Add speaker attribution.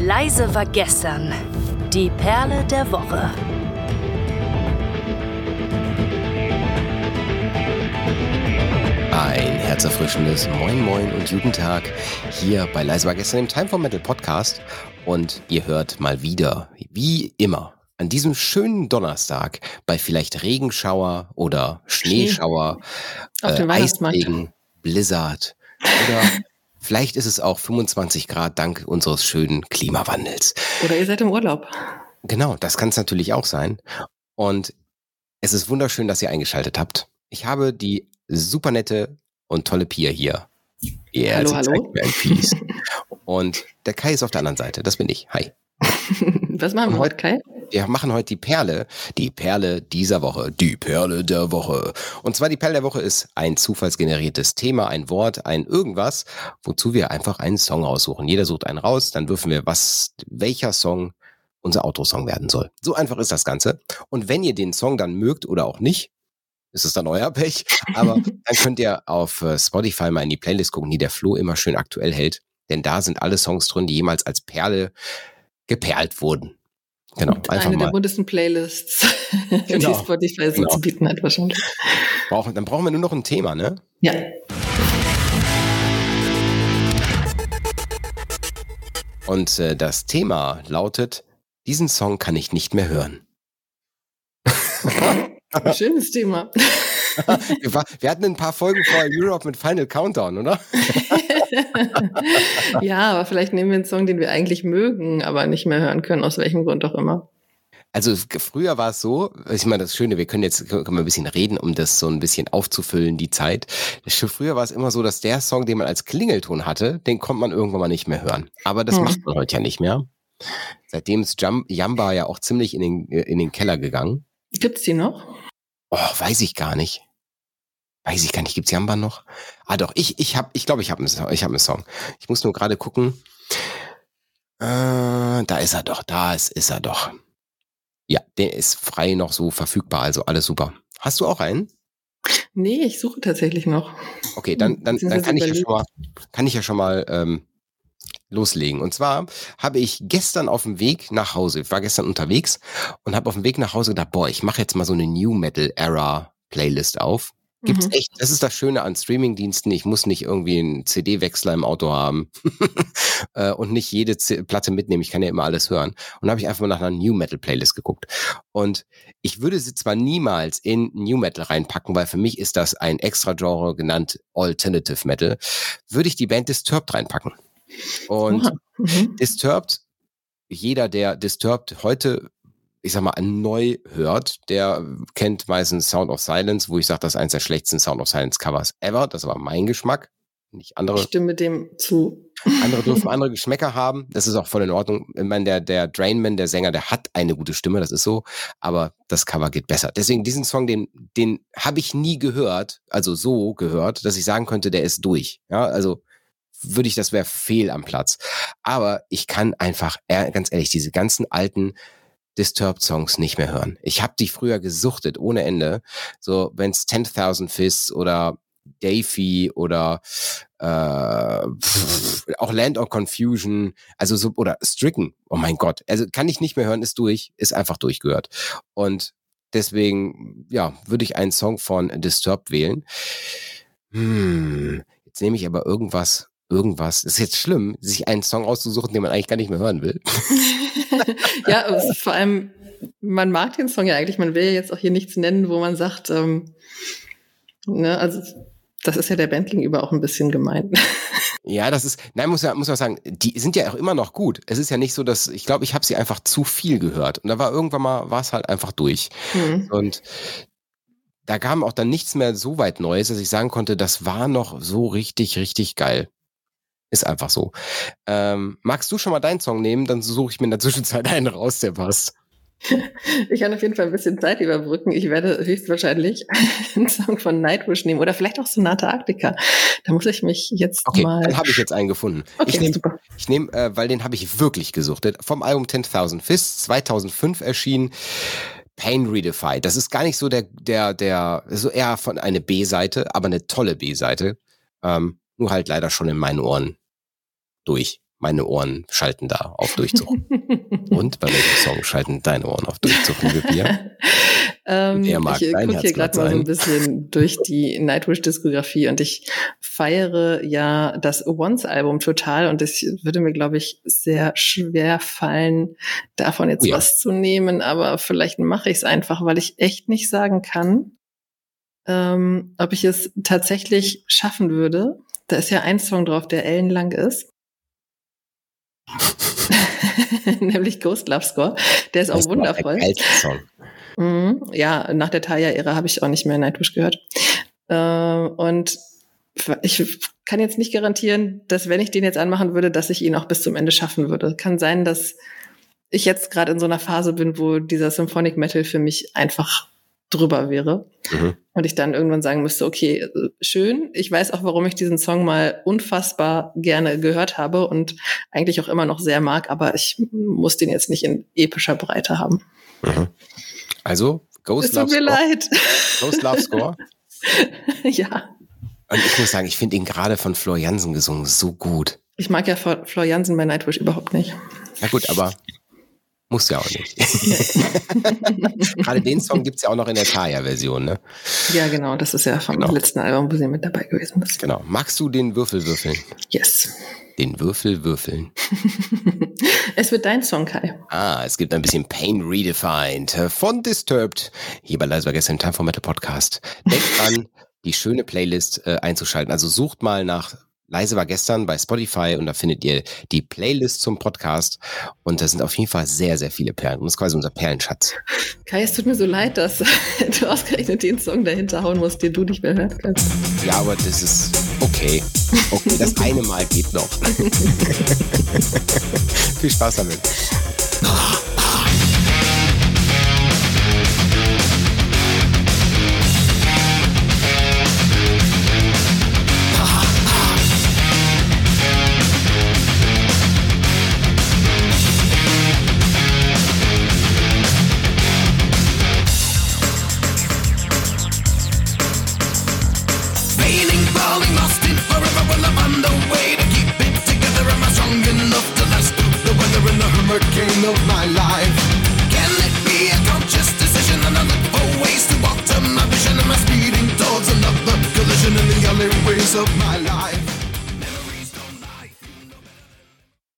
Speaker 1: Leise war gestern. Die Perle der Woche.
Speaker 2: Ein herzerfrischendes Moin Moin und guten Tag hier bei Leise war gestern im Time for Metal Podcast und ihr hört mal wieder, wie immer, an diesem schönen Donnerstag bei vielleicht Regenschauer oder Schneeschauer,
Speaker 3: Auf dem
Speaker 2: äh,
Speaker 3: Weihnachtsmarkt.
Speaker 2: Eisregen, Blizzard oder vielleicht ist es auch 25 Grad dank unseres schönen Klimawandels.
Speaker 3: Oder ihr seid im Urlaub.
Speaker 2: Genau, das kann es natürlich auch sein. Und es ist wunderschön, dass ihr eingeschaltet habt. Ich habe die super nette und tolle Pia hier. Ja,
Speaker 3: Hallo, hallo.
Speaker 2: Und der Kai ist auf der anderen Seite. Das bin ich. Hi.
Speaker 3: Was machen wir heute, Kai?
Speaker 2: Wir machen heute die Perle, die Perle dieser Woche, die Perle der Woche. Und zwar die Perle der Woche ist ein zufallsgeneriertes Thema, ein Wort, ein irgendwas, wozu wir einfach einen Song aussuchen. Jeder sucht einen raus, dann würfen wir, was, welcher Song unser Autosong werden soll. So einfach ist das Ganze. Und wenn ihr den Song dann mögt oder auch nicht, ist es dann euer Pech. Aber dann könnt ihr auf äh, Spotify mal in die Playlist gucken, die der Flo immer schön aktuell hält. Denn da sind alle Songs drin, die jemals als Perle geperlt wurden. Genau,
Speaker 3: Und
Speaker 2: einfach
Speaker 3: eine der
Speaker 2: mal.
Speaker 3: buntesten Playlists,
Speaker 2: Genau.
Speaker 3: die Spotify so
Speaker 2: Genau.
Speaker 3: zu bieten hat, wahrscheinlich.
Speaker 2: Brauchen, dann brauchen wir nur noch ein Thema, ne?
Speaker 3: Ja.
Speaker 2: Und äh, das Thema lautet, diesen Song kann ich nicht mehr hören.
Speaker 3: Schönes Thema.
Speaker 2: Wir, war, wir hatten ein paar Folgen vor Europe mit Final Countdown, oder?
Speaker 3: ja, aber vielleicht nehmen wir einen Song, den wir eigentlich mögen, aber nicht mehr hören können, aus welchem Grund auch immer.
Speaker 2: Also früher war es so, ich meine, das Schöne, wir können jetzt können wir ein bisschen reden, um das so ein bisschen aufzufüllen, die Zeit. Früher war es immer so, dass der Song, den man als Klingelton hatte, den konnte man irgendwann mal nicht mehr hören. Aber das
Speaker 3: Hm.
Speaker 2: macht man heute ja nicht mehr. Seitdem ist Jam Jamba ja auch ziemlich in den, äh, in den Keller gegangen.
Speaker 3: Gibt's die noch?
Speaker 2: Oh, weiß ich gar nicht. Weiß ich gar nicht. Gibt's Jamba noch? Ah, doch. Ich, ich hab, ich glaube, ich habe einen, Song- ich hab einen Song. Ich muss nur gerade gucken. Äh, da ist er doch. Da ist, ist er doch. Ja, der ist frei noch so verfügbar. Also alles super. Hast du auch einen?
Speaker 3: Nee, ich suche tatsächlich noch.
Speaker 2: Okay, dann, dann, dann kann ich ja schon mal, kann ich ja schon mal ähm, loslegen. Und zwar habe ich gestern auf dem Weg nach Hause, ich war gestern unterwegs und habe auf dem Weg nach Hause gedacht, boah, ich mache jetzt mal so eine New Metal Era Playlist auf. Gibt's
Speaker 3: Mhm.
Speaker 2: echt, das ist das Schöne an Streamingdiensten. Ich muss nicht irgendwie einen CD-Wechsler im Auto haben äh, und nicht jede Z Platte mitnehmen. Ich kann ja immer alles hören. Und da habe ich einfach mal nach einer New Metal Playlist geguckt. Und ich würde sie zwar niemals in New Metal reinpacken, weil für mich ist das ein extra Genre genannt Alternative Metal, würde ich die Band Disturbed reinpacken. Und.
Speaker 3: Mhm.
Speaker 2: Disturbed, jeder, der Disturbed heute, ich sag mal, neu hört, der kennt meistens Sound of Silence, wo ich sage, das ist eines der schlechtesten Sound of Silence Covers ever. Das war mein Geschmack. Nicht
Speaker 3: Ich
Speaker 2: andere.
Speaker 3: stimme dem zu.
Speaker 2: Andere dürfen andere Geschmäcker haben. Das ist auch voll in Ordnung. Ich meine, der, der Drainman, der Sänger, der hat eine gute Stimme, das ist so. Aber das Cover geht besser. Deswegen diesen Song, den, den habe ich nie gehört, also so gehört, dass ich sagen könnte, der ist durch. Ja, also würde ich, das wäre fehl am Platz. Aber ich kann einfach, ganz ehrlich, diese ganzen alten Disturbed-Songs nicht mehr hören. Ich habe die früher gesuchtet, ohne Ende. So, wenn's 10.000 Fists oder Davy oder äh, auch Land of Confusion, also so, oder Stricken, oh mein Gott, also kann ich nicht mehr hören, ist durch, ist einfach durchgehört. Und deswegen, ja, würde ich einen Song von Disturbed wählen. Hm, jetzt nehme ich aber irgendwas, irgendwas, das ist jetzt schlimm, sich einen Song auszusuchen, den man eigentlich gar nicht mehr hören will.
Speaker 3: ja, vor allem, man mag den Song ja eigentlich, man will ja jetzt auch hier nichts nennen, wo man sagt, ähm, ne, also das ist ja der Band gegenüber auch ein bisschen gemein.
Speaker 2: Ja, das ist, nein, muss ja, muss man sagen, die sind ja auch immer noch gut. Es ist ja nicht so, dass, ich glaube, ich habe sie einfach zu viel gehört. Und da war irgendwann mal, war es halt einfach durch.
Speaker 3: Hm.
Speaker 2: Und da kam auch dann nichts mehr so weit Neues, dass ich sagen konnte, das war noch so richtig, richtig geil. Ist einfach so. Ähm, magst du schon mal deinen Song nehmen? Dann suche ich mir in der Zwischenzeit einen raus, der passt.
Speaker 3: Ich kann auf jeden Fall ein bisschen Zeit überbrücken. Ich werde höchstwahrscheinlich einen Song von Nightwish nehmen oder vielleicht auch Sonata Arctica. Da muss ich mich jetzt
Speaker 2: Okay,
Speaker 3: mal.
Speaker 2: dann habe ich jetzt einen gefunden.
Speaker 3: Okay,
Speaker 2: ich nehme,
Speaker 3: super.
Speaker 2: ich nehm, äh, weil den habe ich wirklich gesuchtet. Vom Album 10.000 Fists, 2005 erschienen. Pain Redefied. Das ist gar nicht so der, der, der, so eher von eine B-Seite, aber eine tolle B-Seite. Ähm, nur halt leider schon in meinen Ohren durch. meine Ohren schalten da auf Durchzug. Und bei welchem Song schalten deine Ohren auf Durchzug, liebe Pia?
Speaker 3: ähm, ich gucke hier gerade mal so ein bisschen durch die Nightwish-Diskografie und ich feiere ja das Once-Album total und es würde mir, glaube ich, sehr schwer fallen, davon jetzt oh ja. was zu nehmen, aber vielleicht mache ich es einfach, weil ich echt nicht sagen kann, ähm, ob ich es tatsächlich schaffen würde. Da ist ja ein Song drauf, der ellenlang ist. nämlich Ghost Love Score. Der ist auch das wundervoll. Der Song. Mhm, ja, nach der Taya-Ära habe ich auch nicht mehr Nightwish gehört. Äh, und ich kann jetzt nicht garantieren, dass wenn ich den jetzt anmachen würde, dass ich ihn auch bis zum Ende schaffen würde. Kann sein, dass ich jetzt gerade in so einer Phase bin, wo dieser Symphonic Metal für mich einfach drüber wäre. Mhm. Und ich dann irgendwann sagen müsste, okay, schön, ich weiß auch, warum ich diesen Song mal unfassbar gerne gehört habe und eigentlich auch immer noch sehr mag, aber ich muss den jetzt nicht in epischer Breite haben.
Speaker 2: Mhm. Also, Ghost
Speaker 3: es tut mir
Speaker 2: Score.
Speaker 3: leid.
Speaker 2: Ghost Love Score?
Speaker 3: ja.
Speaker 2: Und ich muss sagen, ich finde ihn gerade von Flor Jansen gesungen so gut.
Speaker 3: Ich mag ja Flor Jansen bei Nightwish überhaupt nicht.
Speaker 2: Na gut, aber muss ja auch nicht. Gerade den Song gibt es ja auch noch in der Taya-Version, ne?
Speaker 3: Ja, genau. Das ist ja vom genau. letzten Album, wo sie mit dabei gewesen ist.
Speaker 2: Genau. Magst du den Würfel würfeln?
Speaker 3: Yes.
Speaker 2: Den Würfel würfeln.
Speaker 3: es wird dein Song, Kai.
Speaker 2: Ah, es gibt ein bisschen Pain Redefined von Disturbed. Hier bei Leise gestern Time for Metal Podcast. Denkt an, die schöne Playlist äh, einzuschalten. Also sucht mal nach Leise war gestern bei Spotify und da findet ihr die Playlist zum Podcast und da sind auf jeden Fall sehr, sehr viele Perlen. Und das ist quasi unser Perlenschatz.
Speaker 3: Kai, es tut mir so leid, dass du ausgerechnet den Song dahinter hauen musst, den du nicht mehr hören kannst.
Speaker 2: Ja, aber das ist okay. Okay, das eine Mal geht noch. Viel Spaß damit. the
Speaker 4: game of my life. Can it be a conscious decision? And I look for ways to alter my vision. Am I speeding towards another collision in the alleyways
Speaker 2: of my life?